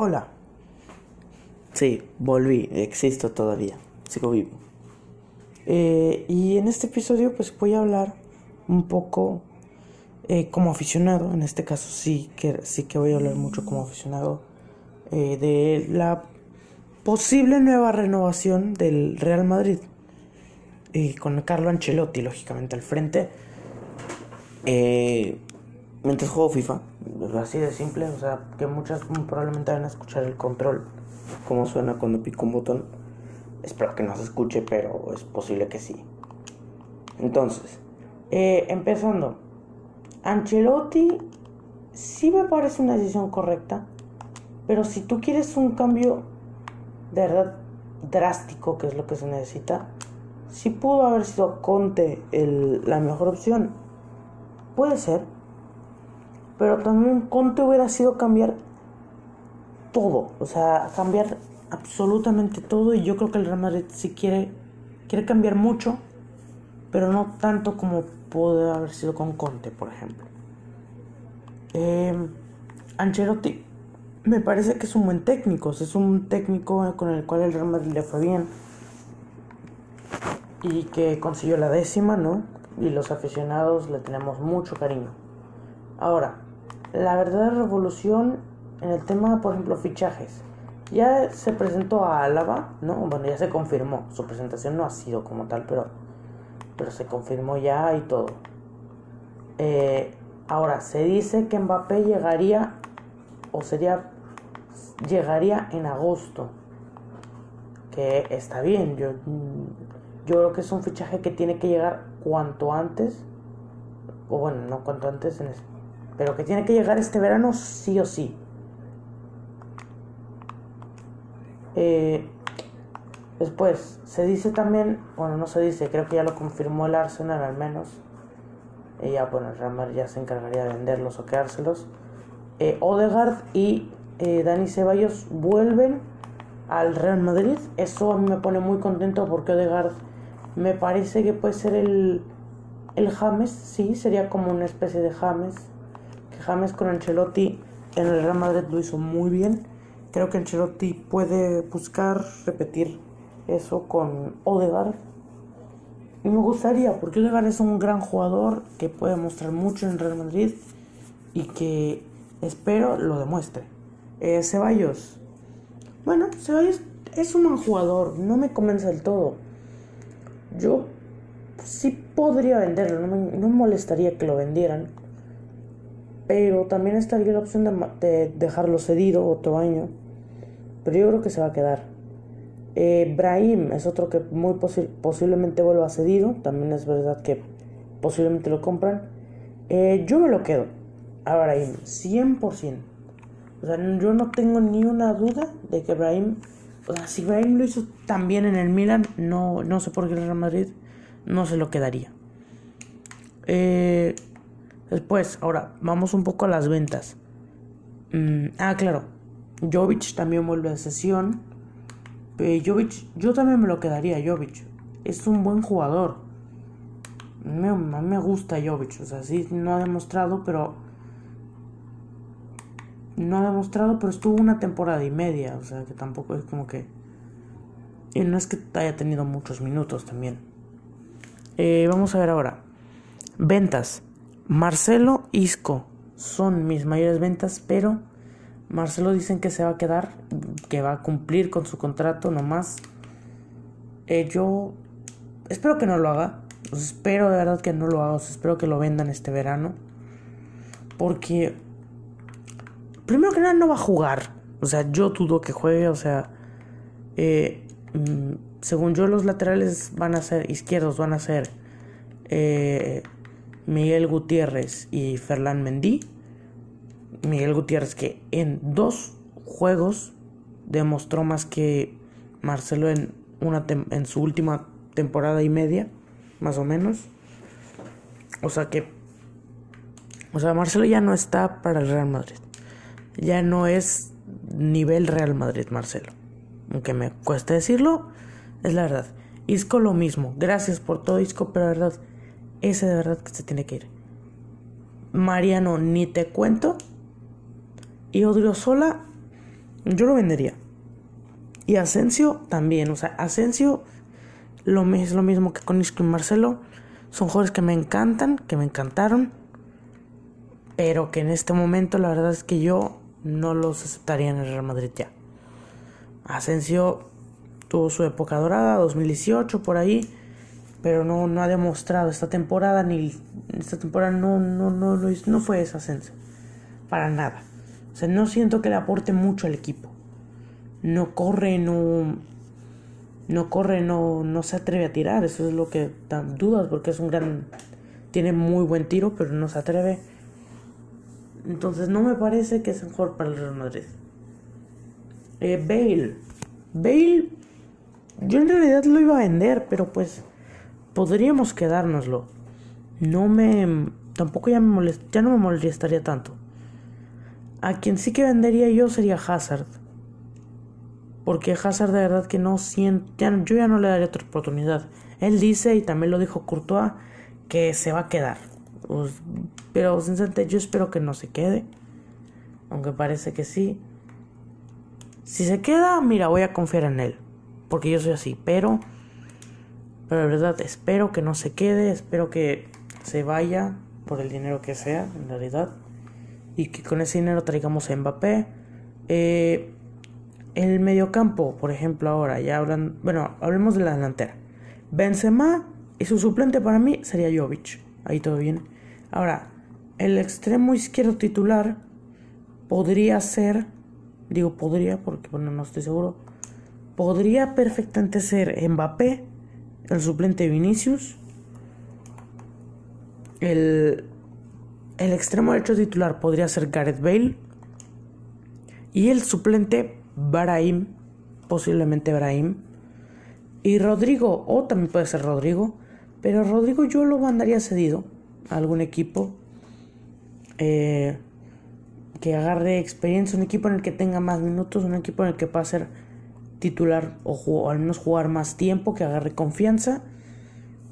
Hola. Sí, volví, existo todavía, sigo vivo. Eh, y en este episodio pues voy a hablar un poco eh, como aficionado, en este caso sí que, sí que voy a hablar mucho como aficionado eh, de la posible nueva renovación del Real Madrid. Y con Carlo Ancelotti, lógicamente, al frente. Mientras juego FIFA, así de simple, o sea, que muchas probablemente van a escuchar el control, como suena cuando pico un botón. Espero que no se escuche, pero es posible que sí. Entonces, eh, empezando, Ancelotti sí me parece una decisión correcta, pero si tú quieres un cambio de verdad drástico, que es lo que se necesita, sí pudo haber sido Conte la mejor opción. Puede ser, pero también Conte hubiera sido cambiar todo, o sea, cambiar absolutamente todo y yo creo que el Real Madrid sí quiere, quiere cambiar mucho, pero no tanto como puede haber sido con Conte, por ejemplo. Eh, Ancelotti me parece que es un buen técnico, es un técnico con el cual el Real Madrid le fue bien y que consiguió la décima, ¿no? Y los aficionados le tenemos mucho cariño. Ahora, la verdadera revolución en el tema, por ejemplo, fichajes. Ya se presentó a Álava, ¿no? Bueno, ya se confirmó. Su presentación no ha sido como tal, pero, pero se confirmó ya y todo. Eh, ahora, se dice que Mbappé llegaría, o sería, llegaría en agosto. Que está bien, yo, yo creo que es un fichaje que tiene que llegar cuanto antes. O bueno, no cuanto antes en, pero que tiene que llegar este verano sí o sí. Eh, después, se dice también, bueno, no se dice, creo que ya lo confirmó el Arsenal al menos. Y ya, bueno, el Real Madrid ya se encargaría de venderlos o quedárselos. Eh, Odegaard y eh, Dani Ceballos vuelven al Real Madrid. Eso a mí me pone muy contento porque Odegaard me parece que puede ser el, el James, sí, sería como una especie de James James con Ancelotti en el Real Madrid lo hizo muy bien. Creo que Ancelotti puede buscar repetir eso con Odegaard. Y me gustaría, porque Odegaard es un gran jugador que puede mostrar mucho en Real Madrid y que espero lo demuestre. Eh, Ceballos. Bueno, Ceballos es un buen jugador, no me convence del todo. Yo sí podría venderlo, no me, no me molestaría que lo vendieran pero también estaría la opción de, dejarlo cedido otro año. Pero yo creo que se va a quedar. Eh, Brahim es otro que muy posiblemente vuelva cedido. También es verdad que posiblemente lo compran. Eh, yo me lo quedo a Brahim, 100%. O sea, yo no tengo ni una duda de que Brahim. O sea, si Brahim lo hizo también en el Milan, no, no sé por qué el Real Madrid no se lo quedaría. Eh, Después, ahora, vamos un poco a las ventas. Mm, ah, claro. Jovic también vuelve a sesión. Eh, Jovic, yo también me lo quedaría, Jovic. Es un buen jugador. Me, me gusta Jovic. O sea, sí, no ha demostrado, pero... No ha demostrado, pero estuvo una temporada y media. O sea, que tampoco es como que... Y no es que haya tenido muchos minutos también. Eh, vamos a ver ahora. Ventas. Marcelo Isco son mis mayores ventas, pero Marcelo dicen que se va a quedar, que va a cumplir con su contrato nomás. Eh, yo espero que no lo haga. espero de verdad que no lo haga. espero que lo vendan este verano. Porque, primero que nada, no va a jugar. O sea, yo dudo que juegue. O sea, eh, mm, según yo, los laterales van a ser izquierdos, van a ser. Eh, Miguel Gutiérrez y Ferland Mendy. Miguel Gutiérrez que en dos juegos demostró más que Marcelo en, una en su última temporada y media, más o menos. O sea que, o sea, Marcelo ya no está para el Real Madrid. Ya no es nivel Real Madrid, Marcelo. Aunque me cueste decirlo, es la verdad. Isco lo mismo. Gracias por todo, Isco, pero la verdad, ese de verdad que se tiene que ir. Mariano, ni te cuento. Y Odriozola, Yo lo vendería. Y Asensio también. O sea, Asensio lo, es lo mismo que con Isco y Marcelo. Son jugadores que me encantan, que me encantaron. Pero que en este momento la verdad es que yo no los aceptaría en el Real Madrid ya. Asensio tuvo su época dorada, 2018 por ahí, pero no, no ha demostrado esta temporada ni esta temporada no no no no, no fue esa Asensio para nada. O sea, no siento que le aporte mucho al equipo. No corre, no no corre, no no se atreve a tirar, eso es lo que da dudas porque es un gran tiene muy buen tiro, pero no se atreve. Entonces no me parece que es mejor para el Real Madrid. Eh, Bale. Bale, yo en realidad lo iba a vender, pero pues podríamos quedárnoslo. No me. Tampoco ya, me molest, ya no me molestaría tanto. A quien sí que vendería yo sería Hazard. Porque Hazard de verdad que no siento. yo ya no le daría otra oportunidad. Él dice, y también lo dijo Courtois, que se va a quedar. Pues, pero sinceramente yo espero que no se quede. Aunque parece que sí. Si se queda, mira, voy a confiar en él. Porque yo soy así. Pero, pero la verdad, espero que no se quede. Espero que se vaya por el dinero que sea, en realidad. Y que con ese dinero traigamos a Mbappé. Eh, el mediocampo, por ejemplo, ahora ya hablan. Bueno, hablemos de la delantera. Benzema y su suplente para mí sería Jovic. Ahí todo bien. Ahora, el extremo izquierdo titular podría ser digo podría porque bueno, no estoy seguro, podría perfectamente ser Mbappé, el suplente Vinicius, el, el extremo derecho titular podría ser Gareth Bale y el suplente Brahim, posiblemente Brahim, y Rodrigo, o también puede ser Rodrigo, pero Rodrigo yo lo mandaría cedido a algún equipo. Eh, que agarre experiencia, un equipo en el que tenga más minutos, un equipo en el que pueda ser titular o, al menos jugar más tiempo, que agarre confianza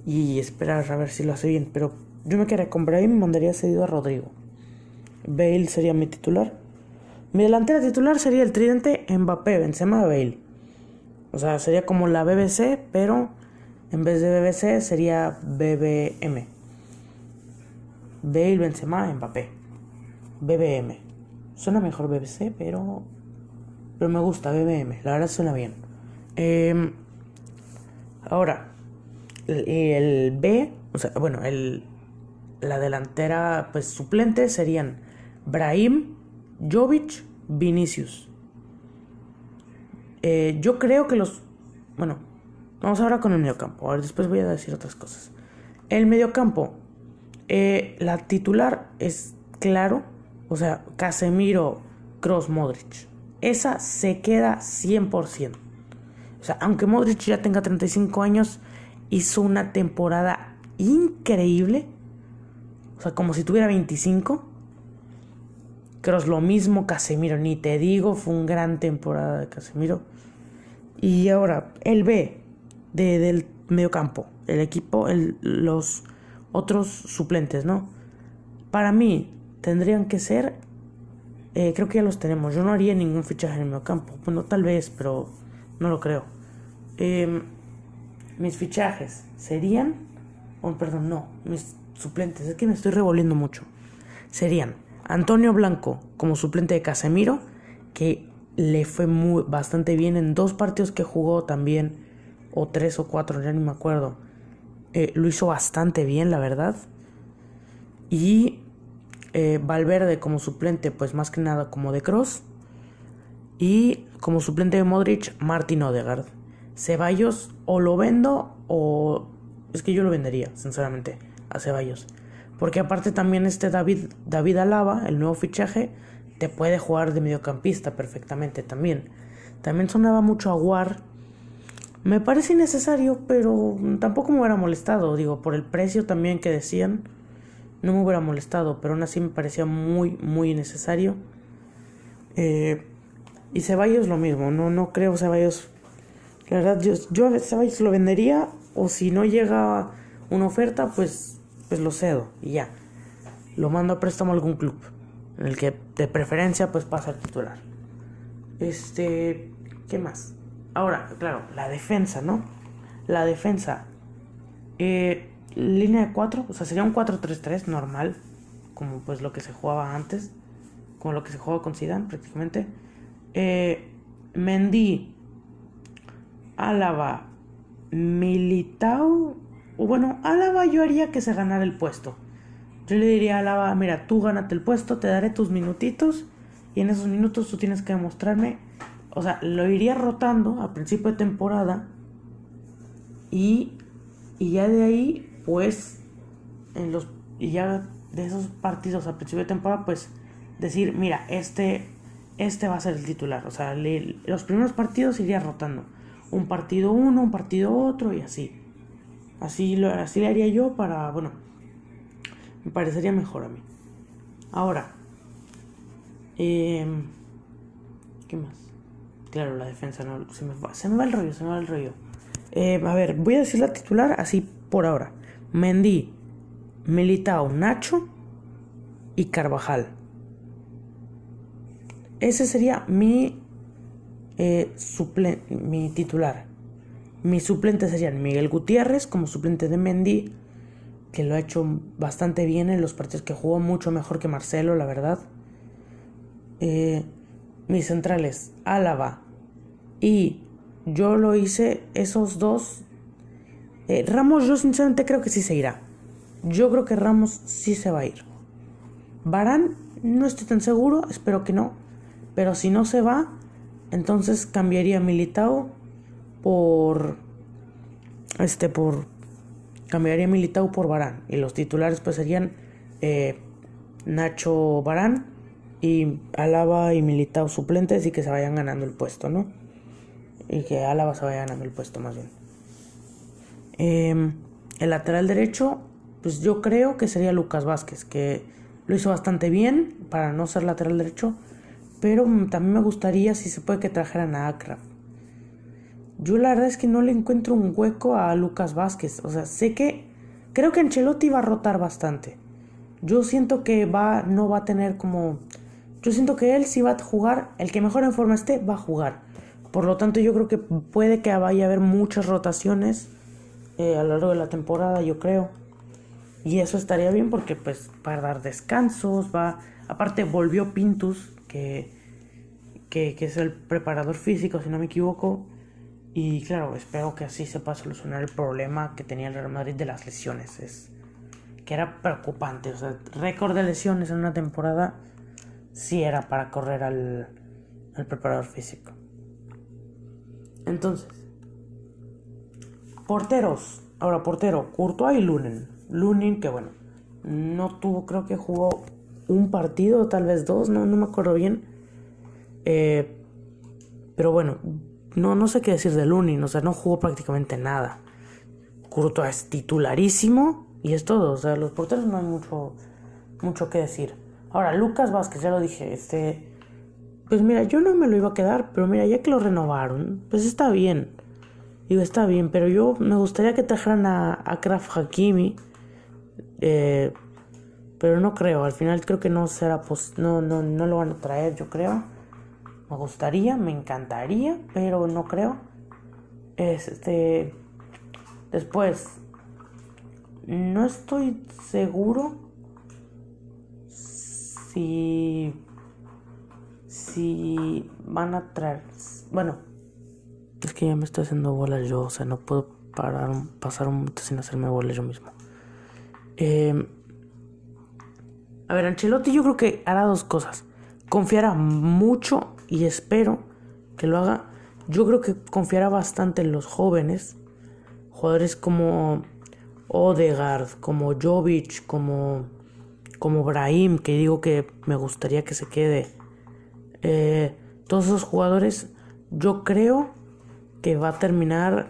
y esperar a ver si lo hace bien. Pero yo me quedaría con Brahim y mandaría cedido a Rodrigo. Bale sería mi titular. Mi delantera titular sería el tridente Mbappé, Benzema, Bale. O sea, sería como la BBC, pero en vez de BBC sería BBM. Bale, Benzema, Mbappé. BBM. Suena mejor BBC, pero. Pero me gusta BBM, la verdad suena bien. Em, ahora, el, B, o sea, bueno, el, la delantera, pues suplente serían Brahim, Jovic, Vinicius. Eh, yo creo que los. Bueno, vamos ahora con el mediocampo. Ahora después voy a decir otras cosas. El mediocampo, eh, la titular es claro o sea, Casemiro, Cross, Modric. Esa se queda 100%. O sea, aunque Modric ya tenga 35 años, hizo una temporada increíble. O sea, como si tuviera 25. Cross lo mismo, Casemiro, ni te digo, fue una gran temporada de Casemiro. Y ahora, el B de, del mediocampo, el equipo, el, los otros suplentes, ¿no? Para mí, tendrían que ser, eh, creo que ya los tenemos. Yo no haría ningún fichaje en el campo. Bueno, tal vez, pero no lo creo. Em, mis fichajes serían, oh, perdón, no, mis suplentes, es que me estoy revolviendo mucho. Serían Antonio Blanco como suplente de Casemiro, que le fue muy, bastante bien en dos partidos que jugó también, o tres o cuatro, ya ni me acuerdo. Eh, lo hizo bastante bien, la verdad. Y eh, Valverde como suplente, pues más que nada como de Cross. Y como suplente de Modric, Martin Odegaard. Ceballos o lo vendo o... Es que yo lo vendería, sinceramente, a Ceballos. Porque aparte también este David, David Alaba, el nuevo fichaje, te puede jugar de mediocampista perfectamente también. También sonaba mucho a War. Me parece innecesario, pero tampoco me hubiera molestado, digo, por el precio también que decían no me hubiera molestado, pero aún así me parecía muy, muy innecesario. Eh, y Ceballos lo mismo, no, no creo Ceballos. La verdad, yo, yo a Ceballos lo vendería, o si no llega una oferta, pues, pues lo cedo y ya. Lo mando a préstamo a algún club, en el que de preferencia pues pasa el titular. Este, ¿qué más? Ahora, claro, la defensa, ¿no? La defensa. Eh, línea de 4, o sea, sería un 4-3-3 normal, como pues lo que se jugaba antes, como lo que se jugaba con Zidane prácticamente. Eh, Mendy, Álava, Militao, bueno, Álava yo haría que se ganara el puesto. Yo le diría a Álava, mira, tú gánate el puesto, te daré tus minutitos y en esos minutos tú tienes que demostrarme, o sea, lo iría rotando a principio de temporada y, y ya de ahí, pues, en los, y ya de esos partidos a principio de temporada, pues, decir, mira, este, este va a ser el titular, o sea, los primeros partidos iría rotando, un partido uno, un partido otro y así. Así lo, así le haría yo para, bueno, me parecería mejor a mí. Ahora, eh, ¿qué más? Claro, la defensa, no, se me va, se me va el rollo, se me va el rollo. Eh, a ver, voy a decir la titular así por ahora. Mendy, Militao, Nacho y Carvajal. Ese sería mi, eh, mi titular. Mis suplentes serían Miguel Gutiérrez como suplente de Mendy, que lo ha hecho bastante bien en los partidos que jugó, mucho mejor que Marcelo, la verdad. Eh, mis centrales, Álava y yo lo hice, esos dos. Eh, Ramos, yo sinceramente creo que sí se irá. Yo creo que Ramos sí se va a ir. Barán, no estoy tan seguro, espero que no. Pero si no se va, entonces cambiaría Militao por este por cambiaría Militao por Barán y los titulares pues serían eh, Nacho Barán y Álava y Militao suplentes y que se vayan ganando el puesto, ¿no? Y que Álava se vaya ganando el puesto más bien. Em, el lateral derecho, pues yo creo que sería Lucas Vázquez, que lo hizo bastante bien para no ser lateral derecho, pero también me gustaría si se puede que trajeran a Akraf yo la verdad es que no le encuentro un hueco a Lucas Vázquez. O sea, sé que creo que Ancelotti va a rotar bastante. Yo siento que va no va a tener como yo siento que él si va a jugar, el que mejor en forma esté va a jugar. Por lo tanto, yo creo que puede que vaya a haber muchas rotaciones eh, a lo largo de la temporada, yo creo. Y eso estaría bien porque pues para dar descansos, va aparte volvió Pintus que que, es el preparador físico, si no me equivoco y claro, espero que así se pueda solucionar el problema que tenía el Real Madrid de las lesiones. Es que era preocupante. O sea, récord de lesiones en una temporada sí era para correr al preparador físico. Entonces, porteros. Ahora, portero, Courtois y Lunen. Lunin, que bueno, no tuvo, creo que jugó un partido, tal vez dos, no, no me acuerdo bien. Eh, pero bueno, no, no sé qué decir de Lunin, o sea, no jugó prácticamente nada. Courtois es titularísimo y es todo, o sea, los porteros no hay mucho, mucho que decir. Ahora, Lucas Vázquez, ya lo dije, este, pues mira, yo no me lo iba a quedar, pero mira, ya que lo renovaron, pues está bien. Digo, está bien, pero yo me gustaría que trajeran a, a Kraft Hakimi. Eh, pero no creo, al final creo que no será, pues, no, no, no lo van a traer, yo creo. Me gustaría, me encantaría, pero no creo. Este. Después. No estoy seguro si. Si van a traer. Bueno, es que ya me estoy haciendo bolas yo, o sea, no puedo parar, pasar un momento sin hacerme bolas yo mismo. Eh, a ver, Ancelotti yo creo que hará dos cosas. Confiará mucho y espero que lo haga. Yo creo que confiará bastante en los jóvenes, jugadores como Odegaard, como Jovic, como, como Brahim, que digo que me gustaría que se quede. Eh, todos esos jugadores, yo creo que va a terminar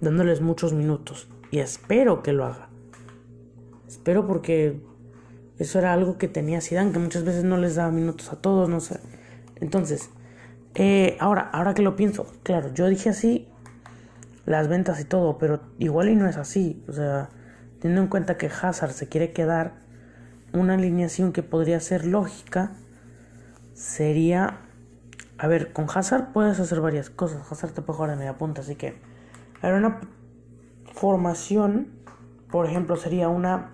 dándoles muchos minutos y espero que lo haga. Espero porque eso era algo que tenía Zidane, que muchas veces no les daba minutos a todos, no sé. Entonces, eh, ahora, ahora que lo pienso, claro, yo dije así las ventas y todo, pero igual y no es así. O sea, teniendo en cuenta que Hazard se quiere quedar, una alineación que podría ser lógica sería A ver, con Hazard puedes hacer varias cosas. Hazard te puede jugar de media punta, así que. A ver, una formación, por ejemplo, sería una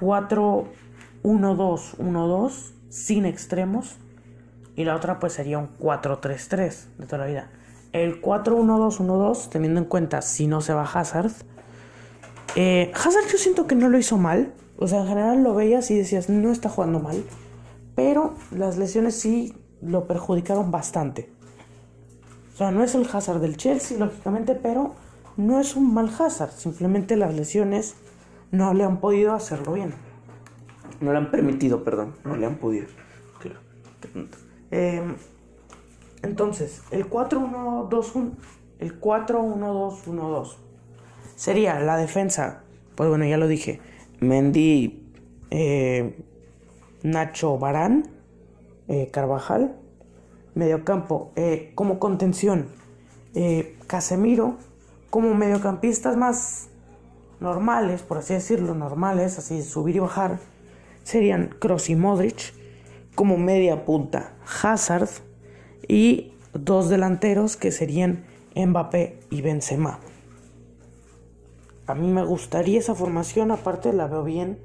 4-1-2-1-2 sin extremos. Y la otra, pues sería un 4-3-3 de toda la vida. El 4-1-2-1-2, teniendo en cuenta si no se va Hazard. Eh, Hazard, yo siento que no lo hizo mal. O sea, en general lo veías y decías, no está jugando mal. Pero las lesiones sí lo perjudicaron bastante. O sea, no es el Hazard del Chelsea, lógicamente, pero no es un mal Hazard. Simplemente las lesiones no le han podido hacerlo bien. No le han permitido, perdón. No le han podido. Claro. Em, entonces, el 4-1-2-1. El 4-1-2-1-2. Sería la defensa. Pues bueno, ya lo dije. Mendy. Eh, Nacho Barán, eh, Carvajal, mediocampo, eh, como contención, eh, Casemiro, como mediocampistas más normales, por así decirlo, normales, así subir y bajar, serían Kroos y Modric, como media punta, Hazard, y dos delanteros que serían Mbappé y Benzema. A mí me gustaría esa formación, aparte la veo bien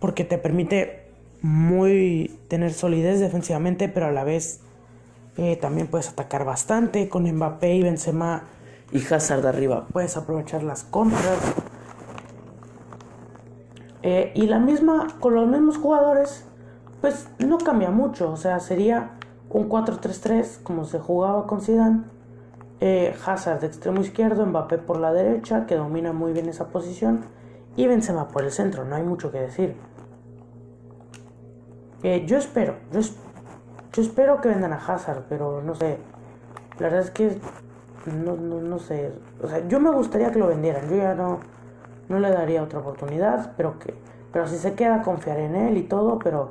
porque te permite muy tener solidez defensivamente, pero a la vez eh, también puedes atacar bastante con Mbappé y Benzema y Hazard arriba. Puedes aprovechar las contras. Eh, y la misma, con los mismos jugadores, pues no cambia mucho. O sea, sería un 4-3-3 como se jugaba con Zidane. Eh, Hazard de extremo izquierdo, Mbappé por la derecha, que domina muy bien esa posición. Y Benzema por el centro, no hay mucho que decir. Eh, yo espero, yo, yo, espero que vendan a Hazard, pero no sé. La verdad es que no, no, no, sé. O sea, yo me gustaría que lo vendieran. Yo ya no, no le daría otra oportunidad, pero que, pero si se queda confiar en él y todo, pero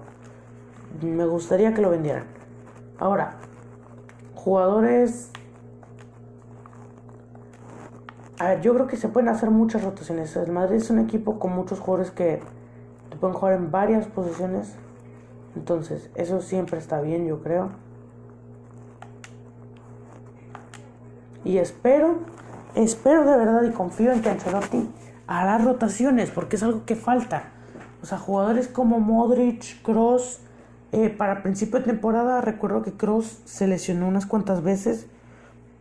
me gustaría que lo vendieran. Ahora, jugadores. Yo creo que se pueden hacer muchas rotaciones. El Madrid es un equipo con muchos jugadores que pueden jugar en varias posiciones entonces, eso siempre está bien, yo creo. Y espero, espero de verdad y confío en que Ancelotti hará rotaciones, porque es algo que falta. O sea, jugadores como Modric, Cross, eh, para principio de temporada recuerdo que Cross se lesionó unas cuantas veces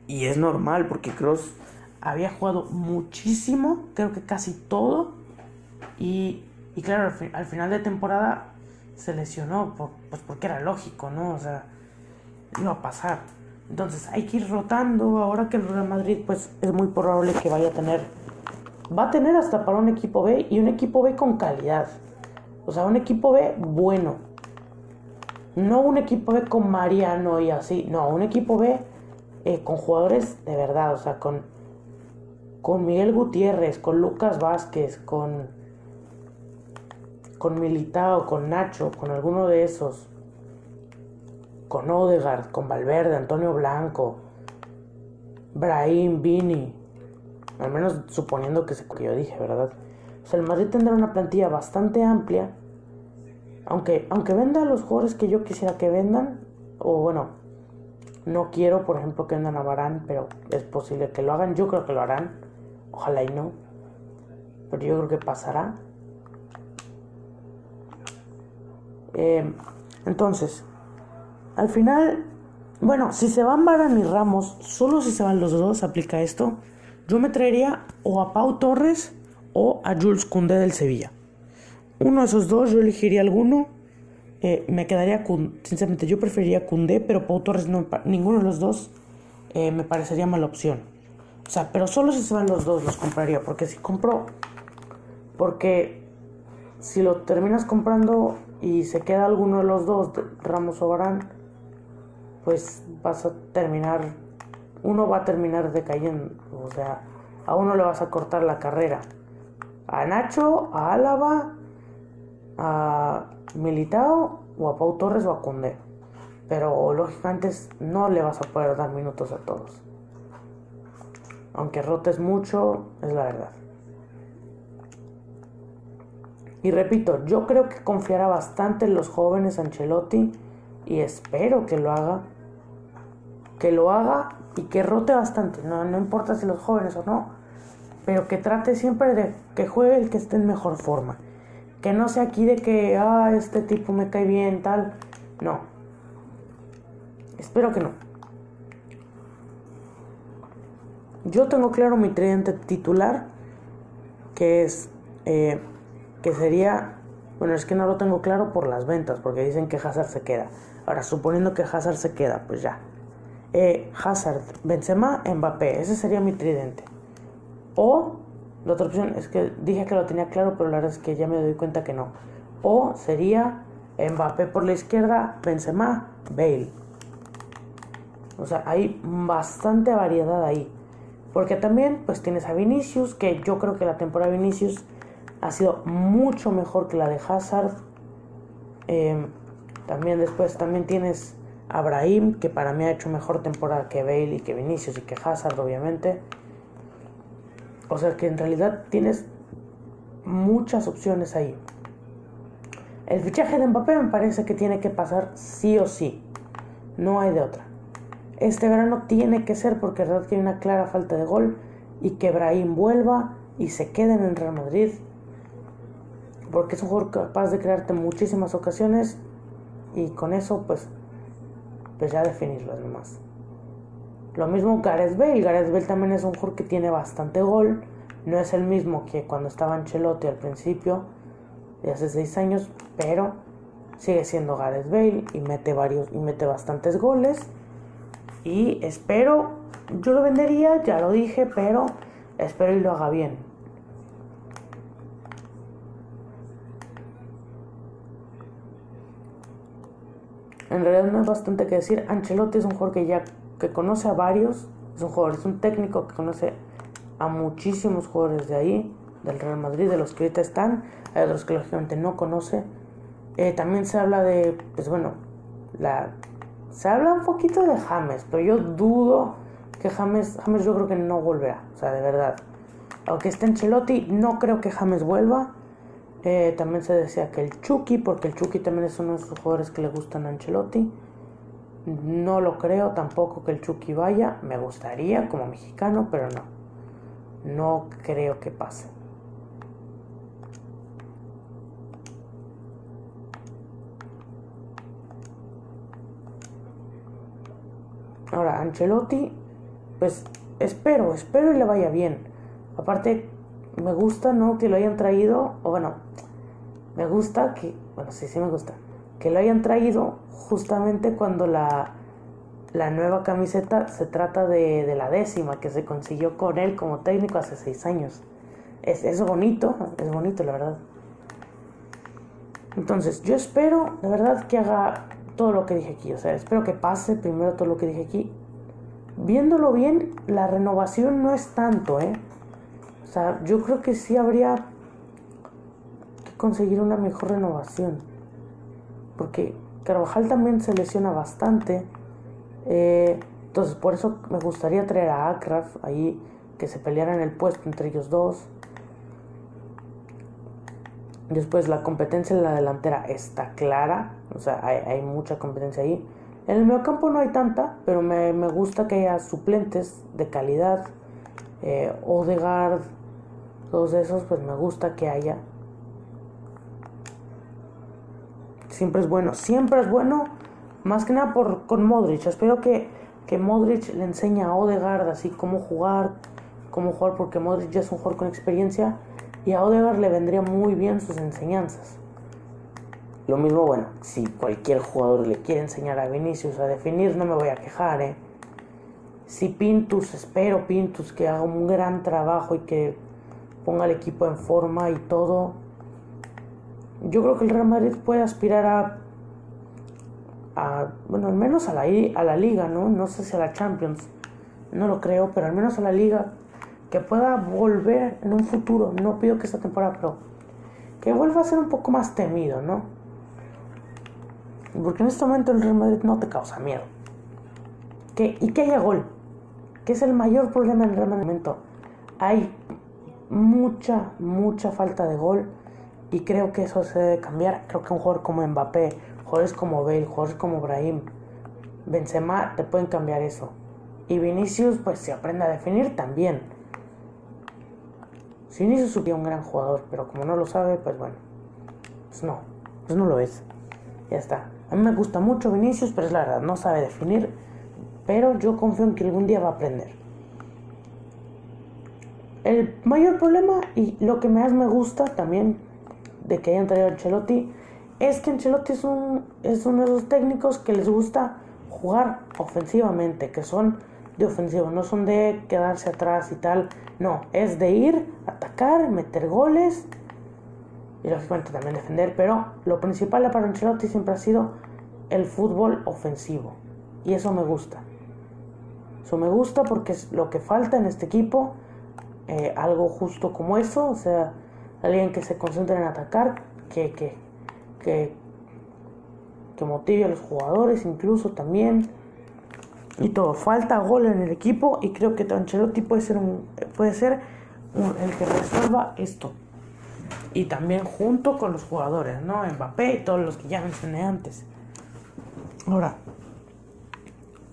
y es normal porque Cross había jugado muchísimo, creo que casi todo y, y claro, al final de temporada se lesionó, pues porque era lógico, ¿no? O sea, iba a pasar. Entonces hay que ir rotando. Ahora que el Real Madrid, pues es muy probable que vaya a tener, va a tener hasta para un equipo B y un equipo B con calidad. O sea, un equipo B bueno. No un equipo B con Mariano y así. No, un equipo B eh, con jugadores de verdad. O sea, con, con Miguel Gutiérrez, con Lucas Vázquez, con con Militao, con Nacho, con alguno de esos, con Odegaard, con Valverde, Antonio Blanco, Brahim, Vini, al menos suponiendo que se que yo dije, ¿verdad? O sea, el Madrid tendrá una plantilla bastante amplia, aunque, aunque venda los jugadores que yo quisiera que vendan, o bueno, no quiero, por ejemplo, que vendan a Barán, pero es posible que lo hagan, yo creo que lo harán, ojalá y no, pero yo creo que pasará. Eh, entonces, al final, bueno, si se van Baran y Ramos, solo si se van los dos aplica esto. Yo me traería o a Pau Torres o a Jules Koundé del Sevilla. Uno de esos dos, yo elegiría alguno. Eh, me quedaría, sinceramente, yo preferiría Koundé, pero Pau Torres no, ninguno de los dos eh, me parecería mala opción. O sea, pero solo si se van los dos los compraría, porque si compro, porque si lo terminas comprando y se queda alguno de los dos, Ramos o pues vas a terminar, uno va a terminar decayendo, o sea, a uno le vas a cortar la carrera. A Nacho, a Álava, a Militao o a Pau Torres o a Cundé. Pero lógicamente no le vas a poder dar minutos a todos. Aunque rotes mucho, es la verdad. Y repito, yo creo que confiará bastante en los jóvenes Ancelotti y espero que lo haga. Que lo haga y que rote bastante. No, no importa si los jóvenes o no. Pero que trate siempre de que juegue el que esté en mejor forma. Que no sea aquí de que, ah, este tipo me cae bien, tal. No. Espero que no. Yo tengo claro mi tridente titular, que es, eh, que sería, bueno, es que no lo tengo claro por las ventas, porque dicen que Hazard se queda. Ahora, suponiendo que Hazard se queda, pues ya. Eh, Hazard, Benzema, Mbappé, ese sería mi tridente. O, la otra opción es que dije que lo tenía claro, pero la verdad es que ya me doy cuenta que no. O sería Mbappé por la izquierda, Benzema, Bale. O sea, hay bastante variedad ahí. Porque también pues tienes a Vinicius, que yo creo que la temporada de Vinicius ha sido mucho mejor que la de Hazard. Em, también después también tienes a Brahim, que para mí ha hecho mejor temporada que Bale y que Vinicius y que Hazard, obviamente. O sea que en realidad tienes muchas opciones ahí. El fichaje de Mbappé me parece que tiene que pasar sí o sí. No hay de otra. Este verano tiene que ser porque es verdad que hay una clara falta de gol y que Brahim vuelva y se quede en Real Madrid. Porque es un jugador capaz de crearte muchísimas ocasiones y con eso pues, pues ya definirlas nomás. Lo mismo Gareth Bale. Gareth Bale también es un jugador que tiene bastante gol. No es el mismo que cuando estaba Ancelotti al principio, de hace seis años, pero sigue siendo Gareth Bale y mete varios y mete bastantes goles. Y espero, yo lo vendería, ya lo dije, pero espero y lo haga bien. En realidad no es bastante que decir. Ancelotti es un jugador que ya que conoce a varios, es un jugador, es un técnico que conoce a muchísimos jugadores de ahí, del Real Madrid, de los que ahorita están, hay otros que lógicamente no conoce. Eh, también se habla de, pues bueno, la, se habla un poquito de James, pero yo dudo que James, James yo creo que no volverá, o sea, de verdad. Aunque esté en Chelotti, no creo que James vuelva. Eh, también se decía que el Chucky, porque el Chucky también es uno de esos jugadores que le gustan a Ancelotti. No lo creo tampoco que el Chucky vaya. Me gustaría como mexicano, pero no. No creo que pase. Ahora, Ancelotti, pues espero, espero y le vaya bien. Aparte, me gusta, ¿no? Que lo hayan traído, o bueno, me gusta que, bueno, sí, sí me gusta, que lo hayan traído justamente cuando la, la nueva camiseta se trata de, la décima que se consiguió con él como técnico hace seis años. Es, es bonito, es bonito la verdad. Entonces, yo espero de verdad que haga todo lo que dije aquí. O sea, espero que pase primero todo lo que dije aquí. Viéndolo bien, la renovación no es tanto, ¿eh? Sea, yo creo que sí habría que conseguir una mejor renovación. Porque Carvajal también se lesiona bastante. Eh, entonces, por eso me gustaría traer a Akraf ahí, que se pelearan el puesto entre ellos dos. Después, la competencia en la delantera está clara, o sea, hay, mucha competencia ahí. En el mediocampo no hay tanta, pero me, gusta que haya suplentes de calidad. Eh, Odegaard, todos esos, pues me gusta que haya. Siempre es bueno, siempre es bueno, más que nada por, con Modric. Espero que, que Modric le enseñe a Odegaard así cómo jugar, cómo jugar, porque Modric ya es un jugador con experiencia y a Odegaard le vendría muy bien sus enseñanzas. Lo mismo, bueno, si cualquier jugador le quiere enseñar a Vinicius a definir, no me voy a quejar, ¿eh? Si Pintus, espero Pintus que haga un gran trabajo y que ponga el equipo en forma y todo. Yo creo que el Real Madrid puede aspirar a, bueno, al menos a la, a la liga, ¿no? No sé si a la Champions, no lo creo, pero al menos a la liga, que pueda volver en un futuro, no pido que esta temporada, pero que vuelva a ser un poco más temido, ¿no? Porque en este momento el Real Madrid no te causa miedo. Que, y que haya gol, que es el mayor problema en el Real Madrid. Hay mucha, mucha falta de gol y creo que eso se debe cambiar. Creo que un jugador como Mbappé, Jugadores como Bale, jugadores como Brahim, Benzema te pueden cambiar eso. Y Vinicius, pues se aprende a definir también. Vinicius sería un gran jugador, pero como no lo sabe, pues bueno, pues no, pues no lo es. Ya está. A mí me gusta mucho Vinicius, pero es la verdad, no sabe definir. Pero yo confío en que algún día va a aprender. El mayor problema y lo que más me gusta también de que hayan traído a Ancelotti es que Ancelotti es, un, es uno de esos técnicos que les gusta jugar ofensivamente, que son de ofensivo, no son de quedarse atrás y tal, no, es de ir, atacar, meter goles y lógicamente también defender, pero lo principal para Ancelotti siempre ha sido el fútbol ofensivo. Y eso me gusta. Eso me gusta porque es lo que falta en este equipo, eh, algo justo como eso, o sea, alguien que se concentre en atacar, que, que, que, motive a los jugadores incluso también y todo. Falta gol en el equipo y creo que Ancelotti puede ser, un, puede ser el que resuelva esto. Y también junto con los jugadores, ¿no? Mbappé y todos los que ya mencioné antes. Ahora,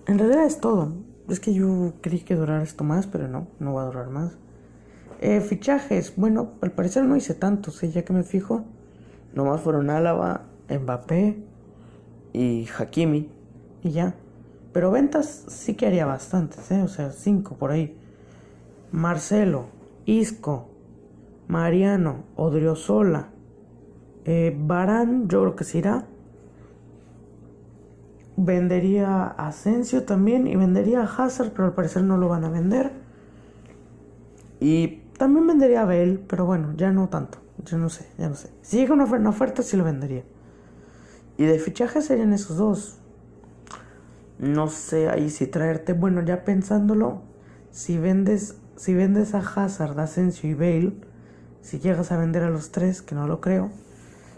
en realidad es todo. Es que yo creí que durara esto más, pero no, no va a durar más. Eh, fichajes, bueno, al parecer no hice tantos, ¿eh? ya que me fijo. Nomás fueron Álava, Mbappé y Hakimi. Y ya. Pero ventas sí que haría bastantes, ¿eh? O sea, cinco por ahí. Marcelo, Isco, Mariano, Odriozola, eh, Barán, yo creo que se irá. Vendería a Asensio también y vendería a Hazard, pero al parecer no lo van a vender. Y también vendería a Bell, pero bueno, ya no tanto. Yo no sé, ya no sé. Si llega una, una oferta, sí lo vendería. Y de fichaje serían esos dos. No sé ahí si traerte. Bueno, ya pensándolo, si vendes, si vendes a Hazard, Asensio y Bale, si llegas a vender a los tres, que no lo creo,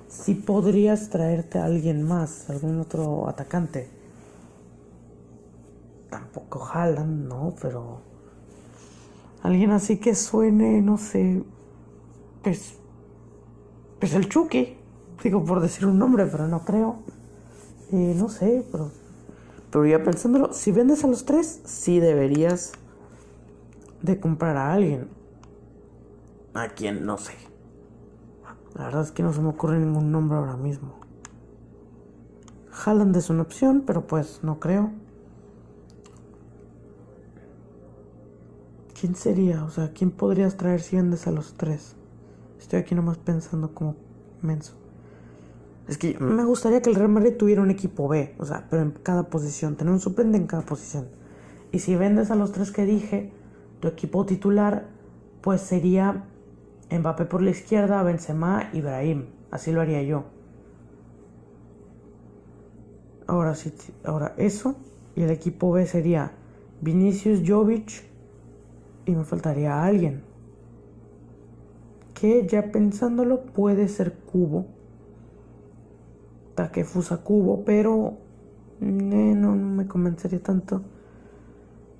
si podrías traerte a alguien más, algún otro atacante. Tampoco Haaland, no, pero alguien así que suene, no sé, pues, pues el Chucky, digo por decir un nombre, pero no creo. Eh, no sé, pero pero ya pensándolo, si vendes a los tres, sí deberías de comprar a alguien. A quien no sé. La verdad es que no se me ocurre ningún nombre ahora mismo. Haaland es una opción, pero pues no creo. ¿Quién sería? O sea, ¿quién podrías traer si vendes a los tres? Estoy aquí nomás pensando como menso. Es que me gustaría que el Real Madrid tuviera un equipo B, o sea, pero en cada posición, tener un suplente en cada posición. Y si vendes a los tres que dije, tu equipo titular, pues sería Mbappé por la izquierda, Benzema y Brahim. Así lo haría yo. Ahora sí, ahora eso. Y el equipo B sería Vinicius Jovic. Y me faltaría alguien. Que ya pensándolo puede ser Cubo Takefusa Cubo, pero eh, no, me convencería tanto.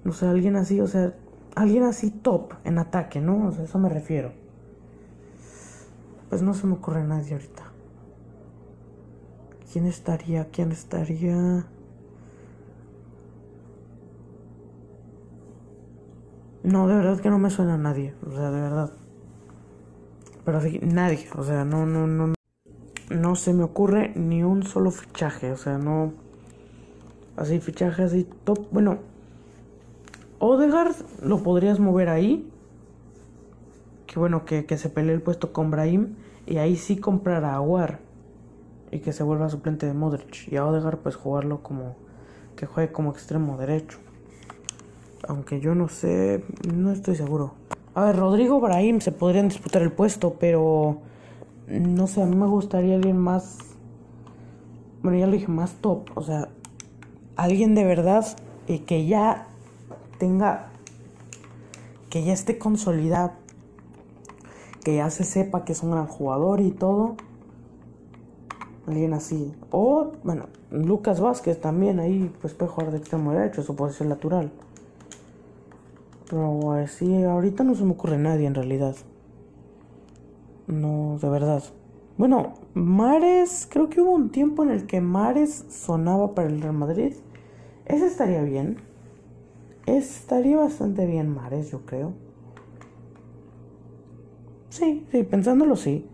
No sé, alguien así, o sea, alguien así top en ataque, ¿no? O sea, eso me refiero. Pues no se me ocurre nadie ahorita. ¿Quién estaría? ¿Quién estaría? No, de verdad que no me suena a nadie. O sea, de verdad. Pero así, nadie. O sea, no, no, no no se me ocurre ni un solo fichaje, o sea, no así fichaje así top, bueno, Odegaard lo podrías mover ahí. Que bueno, que, se pelee el puesto con Brahim. Y ahí sí comprar a Aguar. Y que se vuelva suplente de Modric. Y a Odegaard pues jugarlo como... Que juegue como extremo derecho. Aunque yo no sé... No estoy seguro. A ver, Rodrigo Brahim se podrían disputar el puesto, pero no sé, a mí me gustaría alguien más, bueno, ya lo dije, más top, o sea, alguien de verdad y que ya tenga, que ya esté consolidado, que ya se sepa que es un gran jugador y todo. Alguien así. O, bueno, Lucas Vázquez también ahí, pues puede jugar de extremo derecho, su posición natural. Pero así, ahorita no se me ocurre nadie en realidad. No, de verdad. Bueno, Mares, creo que hubo un tiempo en el que Mares sonaba para el Real Madrid. Ese estaría bien. Estaría bastante bien Mares, yo creo. Sí, sí, pensándolo sí.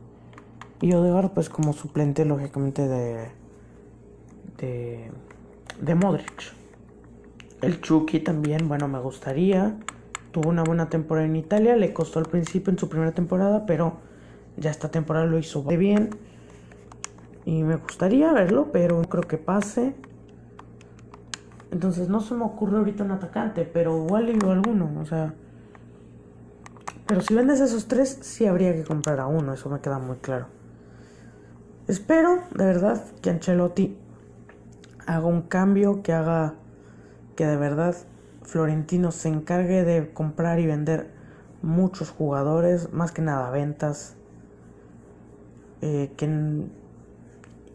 Y Odegaard pues como suplente lógicamente de de de Modric. El Chucky también, bueno, me gustaría. Tuvo una buena temporada en Italia, le costó al principio en su primera temporada, pero ya esta temporada lo hizo bien. Y me gustaría verlo, pero no creo que pase. Entonces no se me ocurre ahorita un atacante, pero igual digo alguno, o sea. Pero si vendes esos tres, sí habría que comprar a uno, eso me queda muy claro. Espero, de verdad, que Ancelotti haga un cambio, que haga que de verdad Florentino se encargue de comprar y vender muchos jugadores, más que nada ventas, eh, que,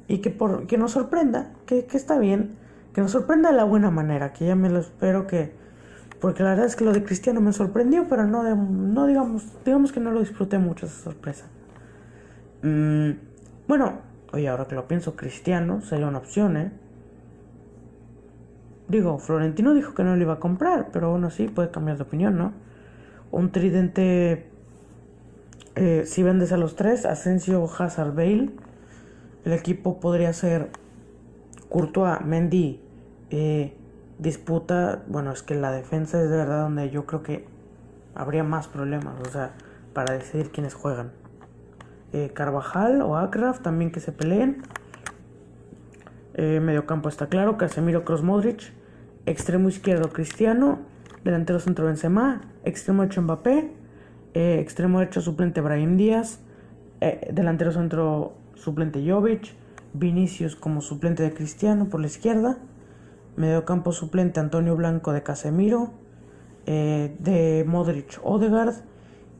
y que, por, que nos sorprenda, que, que, está bien, que nos sorprenda de la buena manera, que ya me lo espero que, porque la verdad es que lo de Cristiano me sorprendió, pero no, no digamos, digamos que no lo disfruté mucho esa sorpresa. Mm, bueno, oye, ahora que lo pienso, Cristiano sería una opción, ¿eh? Digo, Florentino dijo que no lo iba a comprar, pero aún así puede cambiar de opinión, ¿no? Un tridente, eh, si vendes a los tres, Asensio, Hazard, Bale, el equipo podría ser Courtois, Mendy, eh, disputa, bueno, es que la defensa es de verdad donde yo creo que habría más problemas, o sea, para decidir quiénes juegan. Eh, Carvajal o Akraf también que se peleen. Eh, medio campo está claro, Casemiro, Cross, Modric. Extremo izquierdo Cristiano, delantero centro Benzema, extremo derecho Mbappé, eh, extremo derecho suplente Brahim Díaz, eh, delantero centro suplente Jovic, Vinicius como suplente de Cristiano por la izquierda, medio campo suplente Antonio Blanco de Casemiro, eh, de Modric Odegaard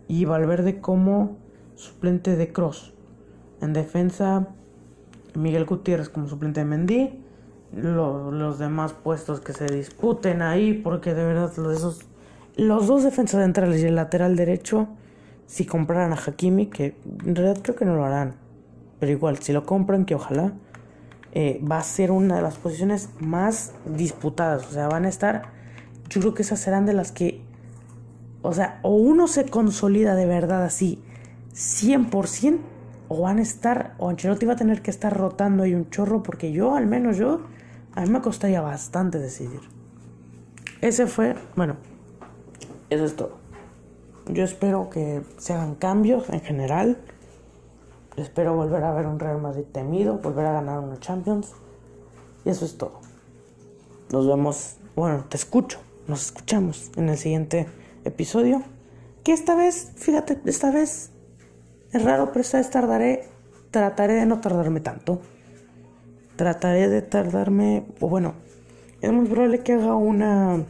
y Valverde como suplente de Cross. En defensa Miguel Gutiérrez como suplente de Mendy los demás puestos que se disputen ahí, porque de verdad los, esos, los dos defensas centrales y el lateral derecho, si compraran a Hakimi, que en realidad creo que no lo harán, pero igual, si lo compran, que ojalá, eh, va a ser una de las posiciones más disputadas, o sea, van a estar, yo creo que esas serán de las que, o sea, o uno se consolida de verdad así, 100%, o van a estar, o Ancelotti va a tener que estar rotando ahí un chorro, porque yo, al menos yo, a mí me costaría bastante decidir. Ese fue, bueno, eso es todo. Yo espero que se hagan cambios en general. Espero volver a ver un Real Madrid temido, volver a ganar una Champions. Y eso es todo. Nos vemos, bueno, te escucho, nos escuchamos en el siguiente episodio. Que esta vez, fíjate, esta vez es raro, pero esta vez tardaré, trataré de no tardarme tanto. Trataré de tardarme, o bueno, es muy probable que haga una,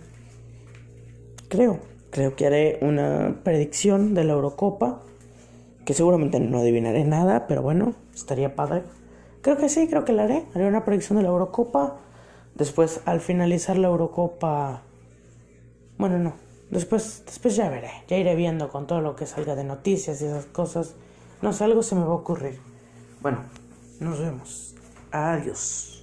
creo, creo que haré una predicción de la Eurocopa, que seguramente no adivinaré nada, pero bueno, estaría padre. Creo que sí, creo que la haré, haré una predicción de la Eurocopa. Después, al finalizar la Eurocopa, bueno, no, después, después ya veré, ya iré viendo con todo lo que salga de noticias y esas cosas. No sé, algo se me va a ocurrir. Bueno, nos vemos. Adiós.